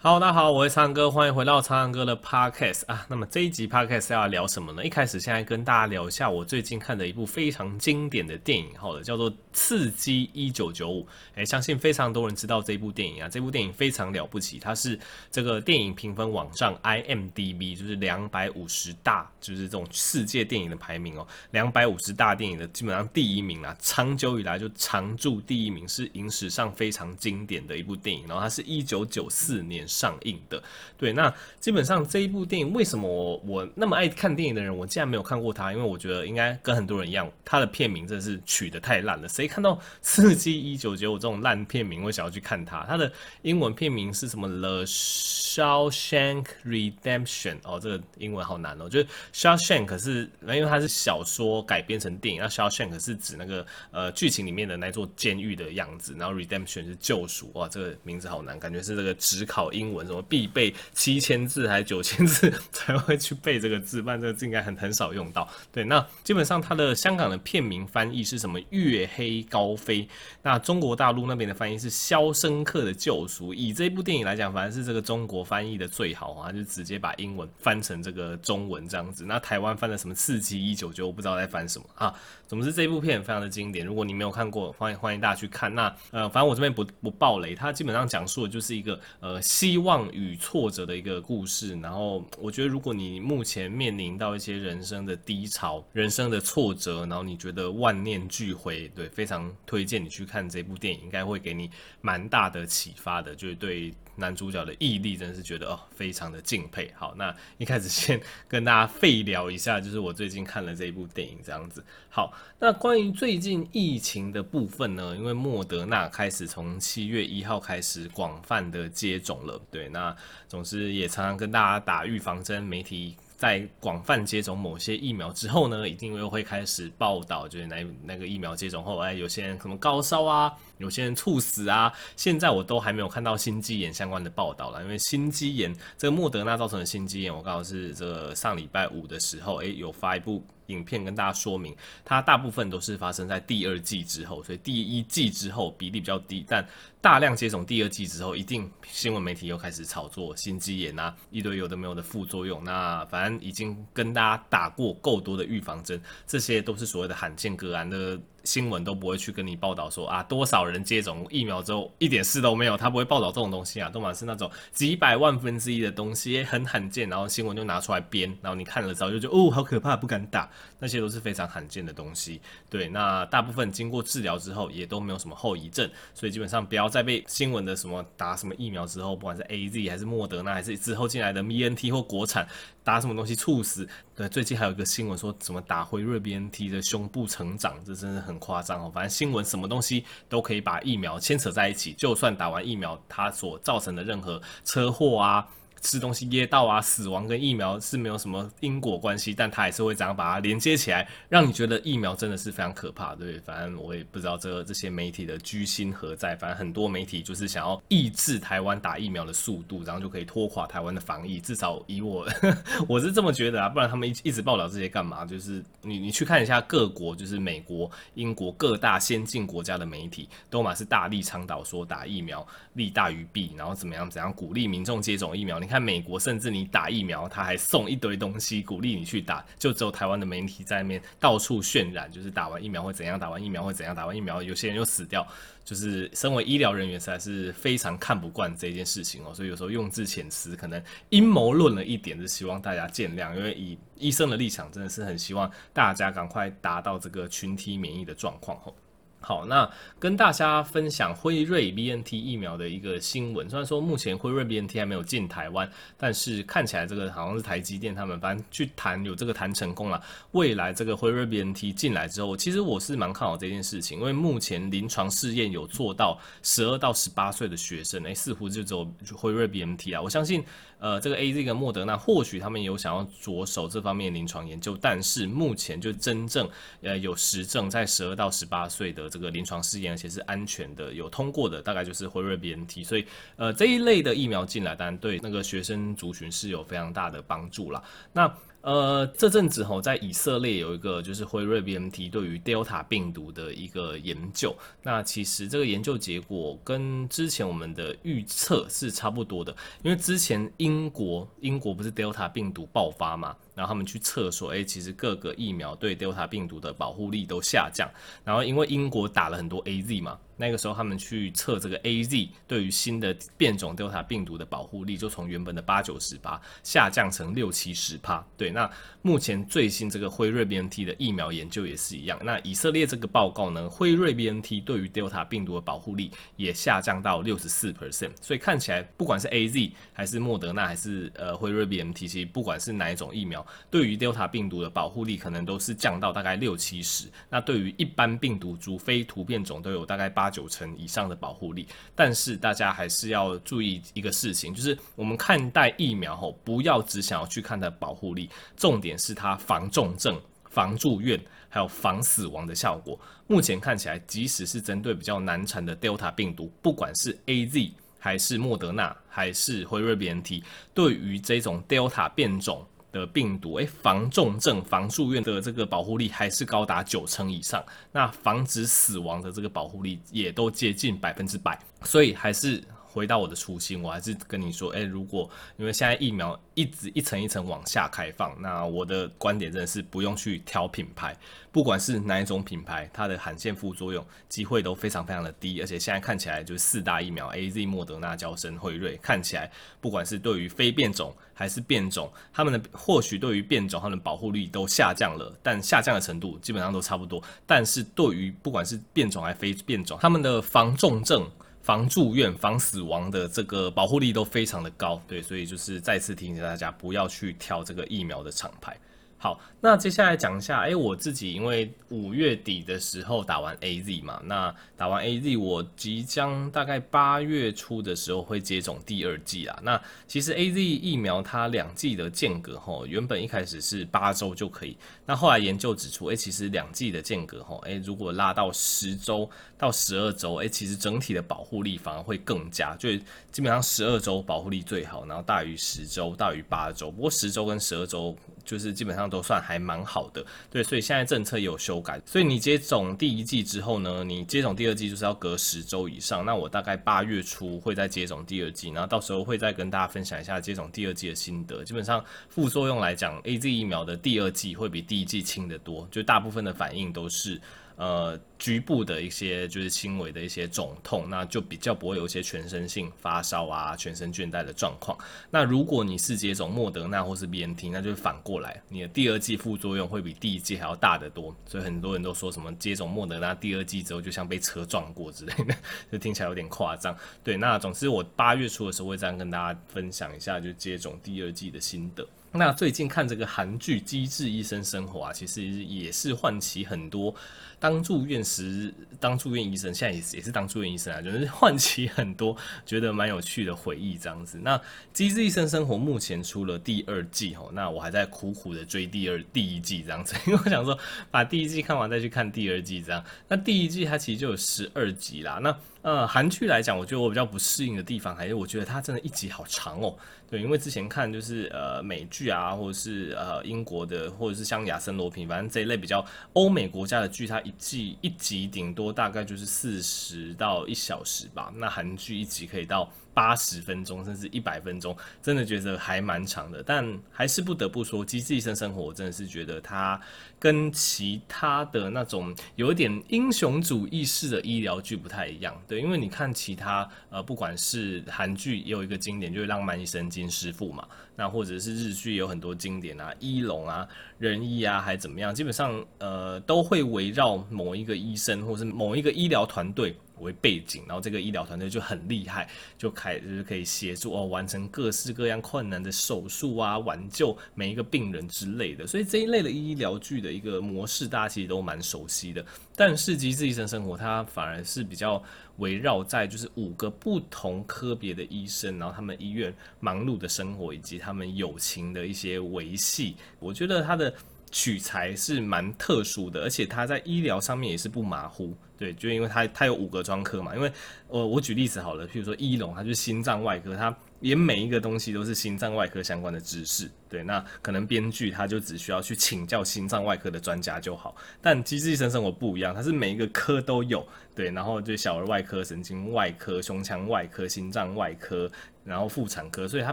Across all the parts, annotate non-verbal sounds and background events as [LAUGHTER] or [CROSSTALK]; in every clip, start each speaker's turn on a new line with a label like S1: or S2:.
S1: 好大家好，我是苍哥，欢迎回到苍蓝鸽的 Podcast 啊。那么这一集 Podcast 要聊什么呢？一开始先来跟大家聊一下我最近看的一部非常经典的电影，好的，叫做《刺激一九九五》。诶，相信非常多人知道这部电影啊。这部电影非常了不起，它是这个电影评分网站 IMDB 就是两百五十大，就是这种世界电影的排名哦，两百五十大电影的基本上第一名啊，长久以来就常驻第一名，是影史上非常经典的一部电影。然后它是一九九四年上映的，对，那基本上这一部电影为什么我我那么爱看电影的人，我竟然没有看过它？因为我觉得应该跟很多人一样，它的片名真的是取得太烂了。谁看到《刺激一九九五》这种烂片名会想要去看它？它的英文片名是什么？The Shawshank Redemption 哦，这个英文好难哦。就是 Shawshank 是，因为它是小说改编成电影，那 Shawshank 是指那个呃剧情里面的那座监狱的样子，然后 Redemption 是救赎。哇，这个名字好难，感觉是这个只考英文什么必备七千字还是九千字才会去背这个字，不然这个字应该很很少用到。对，那基本上它的香港的片名翻译是什么？月黑高飞。那中国大陆那边的翻译是肖申克的救赎。以这部电影来讲，反正是这个中国翻译的最好啊，就直接把英文翻成这个中文这样子。那台湾翻的什么刺激一九九，我不知道在翻什么啊。总之这部片非常的经典，如果你没有看过，欢迎欢迎大家去看。那呃，反正我这边不不爆雷，它基本上讲述的就是一个呃希望与挫折的一个故事。然后我觉得，如果你目前面临到一些人生的低潮、人生的挫折，然后你觉得万念俱灰，对，非常推荐你去看这部电影，应该会给你蛮大的启发的，就是对。男主角的毅力真是觉得哦，非常的敬佩。好，那一开始先 [LAUGHS] 跟大家废聊一下，就是我最近看了这一部电影这样子。好，那关于最近疫情的部分呢，因为莫德纳开始从七月一号开始广泛的接种了，对，那总之也常常跟大家打预防针，媒体。在广泛接种某些疫苗之后呢，一定又会开始报道，就是那那个疫苗接种后，哎，有些人可能高烧啊，有些人猝死啊。现在我都还没有看到心肌炎相关的报道了，因为心肌炎这个莫德纳造成的心肌炎，我刚好是这个上礼拜五的时候，哎，有发一部。影片跟大家说明，它大部分都是发生在第二季之后，所以第一季之后比例比较低，但大量接种第二季之后，一定新闻媒体又开始炒作心肌炎啊，一堆有的没有的副作用。那反正已经跟大家打过够多的预防针，这些都是所谓的罕见个案的。新闻都不会去跟你报道说啊，多少人接种疫苗之后一点事都没有，他不会报道这种东西啊，都嘛是那种几百万分之一的东西，很罕见，然后新闻就拿出来编，然后你看了之后就觉得哦，好可怕，不敢打，那些都是非常罕见的东西。对，那大部分经过治疗之后也都没有什么后遗症，所以基本上不要再被新闻的什么打什么疫苗之后，不管是 AZ 还是莫德纳还是之后进来的 BNT 或国产打什么东西猝死。对，最近还有一个新闻说什么打辉瑞 BNT 的胸部成长，这真的很。夸张哦，反正新闻什么东西都可以把疫苗牵扯在一起，就算打完疫苗，它所造成的任何车祸啊。吃东西噎到啊，死亡跟疫苗是没有什么因果关系，但他还是会这样把它连接起来，让你觉得疫苗真的是非常可怕，对，反正我也不知道这这些媒体的居心何在，反正很多媒体就是想要抑制台湾打疫苗的速度，然后就可以拖垮台湾的防疫。至少以我 [LAUGHS] 我是这么觉得啊，不然他们一一直报道这些干嘛？就是你你去看一下各国，就是美国、英国各大先进国家的媒体，都嘛是大力倡导说打疫苗利大于弊，然后怎么样怎样鼓励民众接种疫苗。你看美国，甚至你打疫苗，他还送一堆东西鼓励你去打，就只有台湾的媒体在那边到处渲染，就是打完疫苗会怎样，打完疫苗会怎样，打完疫苗有些人又死掉，就是身为医疗人员实在是非常看不惯这件事情哦，所以有时候用字遣词可能阴谋论了一点，是希望大家见谅，因为以医生的立场，真的是很希望大家赶快达到这个群体免疫的状况吼。好，那跟大家分享辉瑞 BNT 疫苗的一个新闻。虽然说目前辉瑞 BNT 还没有进台湾，但是看起来这个好像是台积电他们反正去谈有这个谈成功了。未来这个辉瑞 BNT 进来之后，其实我是蛮看好这件事情，因为目前临床试验有做到十二到十八岁的学生，诶，似乎就只有辉瑞 BNT 啊。我相信，呃，这个 AZ 跟莫德纳或许他们有想要着手这方面临床研究，但是目前就真正呃有实证在十二到十八岁的。这个临床试验，而且是安全的，有通过的，大概就是辉瑞 BNT，所以呃这一类的疫苗进来，当然对那个学生族群是有非常大的帮助啦。那呃，这阵子吼，在以色列有一个就是辉瑞 BNT 对于 Delta 病毒的一个研究。那其实这个研究结果跟之前我们的预测是差不多的，因为之前英国英国不是 Delta 病毒爆发嘛，然后他们去测说，哎，其实各个疫苗对 Delta 病毒的保护力都下降。然后因为英国打了很多 AZ 嘛。那个时候他们去测这个 AZ 对于新的变种 Delta 病毒的保护力，就从原本的八九十趴下降成六七十趴。对，那目前最新这个辉瑞 BNT 的疫苗研究也是一样。那以色列这个报告呢，辉瑞 BNT 对于 Delta 病毒的保护力也下降到六十四 percent。所以看起来，不管是 AZ 还是莫德纳还是呃辉瑞 BNT，其实不管是哪一种疫苗，对于 Delta 病毒的保护力可能都是降到大概六七十。那对于一般病毒株非突变种都有大概八。九成以上的保护力，但是大家还是要注意一个事情，就是我们看待疫苗后，不要只想要去看它保护力，重点是它防重症、防住院，还有防死亡的效果。目前看起来，即使是针对比较难缠的 Delta 病毒，不管是 AZ 还是莫德纳还是辉瑞 BNT，对于这种 Delta 变种。的病毒，诶，防重症、防住院的这个保护力还是高达九成以上，那防止死亡的这个保护力也都接近百分之百，所以还是。回到我的初心，我还是跟你说，诶、欸，如果因为现在疫苗一直一层一层往下开放，那我的观点真的是不用去挑品牌，不管是哪一种品牌，它的罕见副作用机会都非常非常的低，而且现在看起来就是四大疫苗 A Z、莫德纳、娇生、辉瑞，看起来不管是对于非变种还是变种，他们的或许对于变种他们的保护力都下降了，但下降的程度基本上都差不多，但是对于不管是变种还是非变种，他们的防重症。防住院、防死亡的这个保护力都非常的高，对，所以就是再次提醒大家不要去挑这个疫苗的厂牌。好，那接下来讲一下，哎，我自己因为五月底的时候打完 AZ 嘛，那打完 AZ，我即将大概八月初的时候会接种第二剂啦。那其实 AZ 疫苗它两剂的间隔吼，原本一开始是八周就可以，那后来研究指出，哎，其实两剂的间隔吼，哎，如果拉到十周到十二周，哎，其实整体的保护力反而会更加，就基本上十二周保护力最好，然后大于十周，大于八周，不过十周跟十二周就是基本上。都算还蛮好的，对，所以现在政策有修改，所以你接种第一剂之后呢，你接种第二剂就是要隔十周以上。那我大概八月初会再接种第二剂，然后到时候会再跟大家分享一下接种第二剂的心得。基本上副作用来讲，AZ 疫苗的第二剂会比第一剂轻得多，就大部分的反应都是。呃，局部的一些就是轻微的一些肿痛，那就比较不会有一些全身性发烧啊、全身倦怠的状况。那如果你是接种莫德纳或是 BNT，那就是反过来，你的第二剂副作用会比第一剂还要大得多。所以很多人都说什么接种莫德纳第二剂之后就像被车撞过之类的，就听起来有点夸张。对，那总之我八月初的时候会这样跟大家分享一下，就接种第二剂的心得。那最近看这个韩剧《机智医生生活》啊，其实也是唤起很多当住院时当住院医生，现在也是也是当住院医生啊，就是 [LAUGHS] 唤起很多觉得蛮有趣的回忆这样子。那《机智医生生活》目前出了第二季哦，那我还在苦苦的追第二第一季这样子，[LAUGHS] 因为我想说把第一季看完再去看第二季这样。那第一季它其实就有十二集啦。那呃，韩剧来讲，我觉得我比较不适应的地方，还是我觉得它真的一集好长哦。对，因为之前看就是呃美剧啊，或者是呃英国的，或者是像亚森罗平，反正这一类比较欧美国家的剧，它一季一集顶多大概就是四十到一小时吧。那韩剧一集可以到八十分钟，甚至一百分钟，真的觉得还蛮长的。但还是不得不说，《机智医生生活》我真的是觉得它跟其他的那种有一点英雄主义式的医疗剧不太一样。对，因为你看其他呃，不管是韩剧也有一个经典，就是《浪漫医生金师傅》嘛，那或者是日剧有很多经典啊，《医龙》啊、《仁医》啊，还怎么样，基本上呃都会围绕某一个医生或是某一个医疗团队为背景，然后这个医疗团队就很厉害，就开就是可以协助哦完成各式各样困难的手术啊，挽救每一个病人之类的。所以这一类的医疗剧的一个模式，大家其实都蛮熟悉的。但是《机智医生生活》它反而是比较围绕在就是五个不同科别的医生，然后他们医院忙碌的生活以及他们友情的一些维系。我觉得它的。取材是蛮特殊的，而且它在医疗上面也是不马虎，对，就因为他他有五个专科嘛，因为我我举例子好了，譬如说医龙，他就是心脏外科，他连每一个东西都是心脏外科相关的知识，对，那可能编剧他就只需要去请教心脏外科的专家就好。但机智医生生活不一样，它是每一个科都有，对，然后就小儿外科、神经外科、胸腔外科、心脏外科，然后妇产科，所以它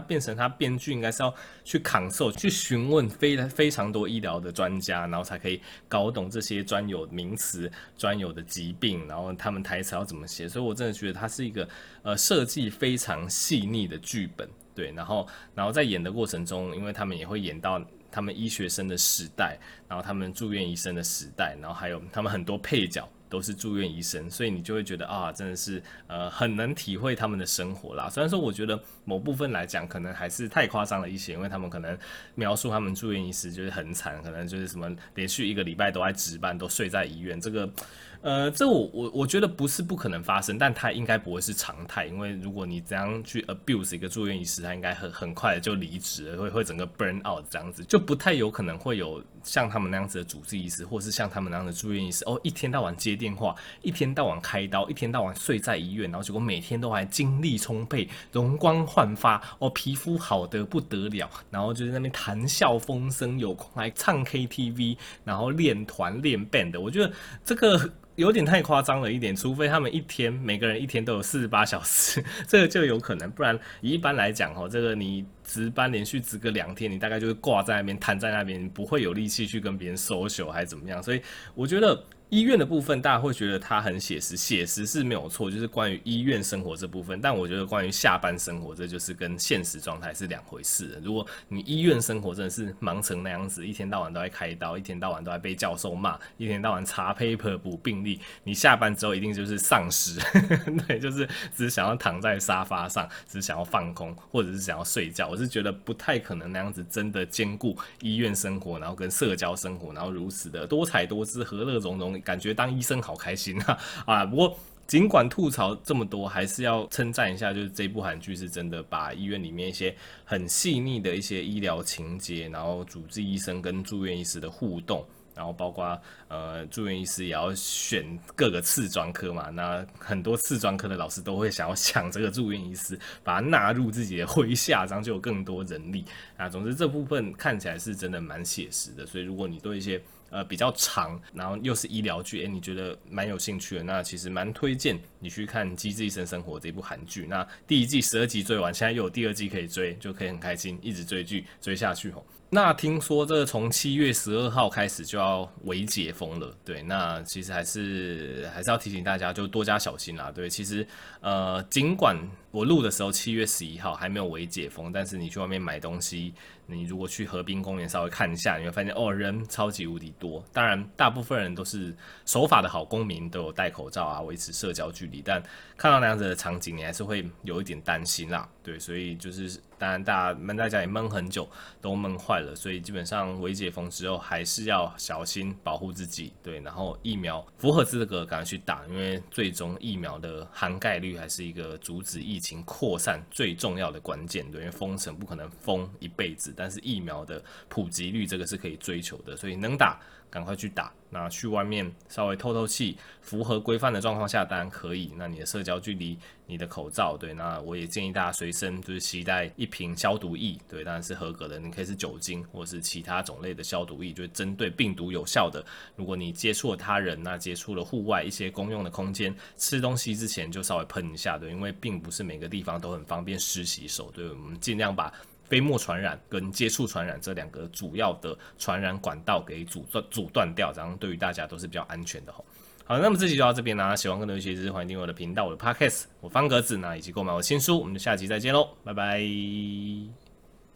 S1: 变成他编剧应该是要去扛受，去询问非非常多医疗的专家，然后才可以搞懂这些专有名词、专有的疾病，然后他们台词要怎么写。所以我真的觉得它是一个呃设计非常细腻的剧本。对，然后，然后在演的过程中，因为他们也会演到他们医学生的时代，然后他们住院医生的时代，然后还有他们很多配角都是住院医生，所以你就会觉得啊，真的是呃很能体会他们的生活啦。虽然说我觉得某部分来讲可能还是太夸张了一些，因为他们可能描述他们住院医师就是很惨，可能就是什么连续一个礼拜都在值班，都睡在医院这个。呃，这我我我觉得不是不可能发生，但它应该不会是常态，因为如果你这样去 abuse 一个住院医师，他应该很很快的就离职了，会会整个 burn out 这样子，就不太有可能会有像他们那样子的主治医师，或是像他们那样的住院医师，哦，一天到晚接电话，一天到晚开刀，一天到晚睡在医院，然后结果每天都还精力充沛、容光焕发，哦，皮肤好的不得了，然后就在那边谈笑风生，有空来唱 KTV，然后练团练 band，我觉得这个。有点太夸张了一点，除非他们一天每个人一天都有四十八小时，[LAUGHS] 这个就有可能。不然一般来讲，哦，这个你值班连续值个两天，你大概就是挂在那边瘫在那边，不会有力气去跟别人 social 还是怎么样。所以我觉得。医院的部分，大家会觉得它很写实，写实是没有错，就是关于医院生活这部分。但我觉得关于下班生活，这就是跟现实状态是两回事。如果你医院生活真的是忙成那样子，一天到晚都在开刀，一天到晚都在被教授骂，一天到晚查 paper 补病历，你下班之后一定就是丧尸，[LAUGHS] 对，就是只想要躺在沙发上，只想要放空，或者是想要睡觉。我是觉得不太可能那样子真的兼顾医院生活，然后跟社交生活，然后如此的多彩多姿、和乐融融。感觉当医生好开心啊！[LAUGHS] 啊，不过尽管吐槽这么多，还是要称赞一下，就是这部韩剧是真的把医院里面一些很细腻的一些医疗情节，然后主治医生跟住院医师的互动，然后包括呃住院医师也要选各个次专科嘛，那很多次专科的老师都会想要抢这个住院医师，把他纳入自己的麾下，这样就有更多人力啊。总之这部分看起来是真的蛮写实的，所以如果你对一些呃，比较长，然后又是医疗剧，诶，你觉得蛮有兴趣的？那其实蛮推荐你去看《机智医生生活》这部韩剧。那第一季十二集追完，现在又有第二季可以追，就可以很开心，一直追剧追下去吼。那听说这从七月十二号开始就要微解封了，对，那其实还是还是要提醒大家，就多加小心啦。对，其实呃，尽管我录的时候七月十一号还没有微解封，但是你去外面买东西。你如果去河滨公园稍微看一下，你会发现哦，人超级无敌多。当然，大部分人都是守法的好公民，都有戴口罩啊，维持社交距离。但看到那样子的场景，你还是会有一点担心啦。对，所以就是当然大家闷在家里闷很久，都闷坏了。所以基本上微解封之后，还是要小心保护自己。对，然后疫苗符合资格赶快去打，因为最终疫苗的涵盖率还是一个阻止疫情扩散最重要的关键。对，因为封城不可能封一辈子。但是疫苗的普及率，这个是可以追求的，所以能打赶快去打。那去外面稍微透透气，符合规范的状况下当然可以。那你的社交距离，你的口罩，对，那我也建议大家随身就是携带一瓶消毒液，对，当然是合格的。你可以是酒精或者是其他种类的消毒液，就是针对病毒有效的。如果你接触了他人，那接触了户外一些公用的空间，吃东西之前就稍微喷一下，对，因为并不是每个地方都很方便湿洗手，对，我们尽量把。飞沫传染跟接触传染这两个主要的传染管道给阻断阻断掉，然后对于大家都是比较安全的吼。好，那么这期就到这边啦，喜欢更多一些知识，欢迎订阅我的频道，我的 Podcast，我方格子，那以及购买我新书，我们就下期再见喽，拜拜。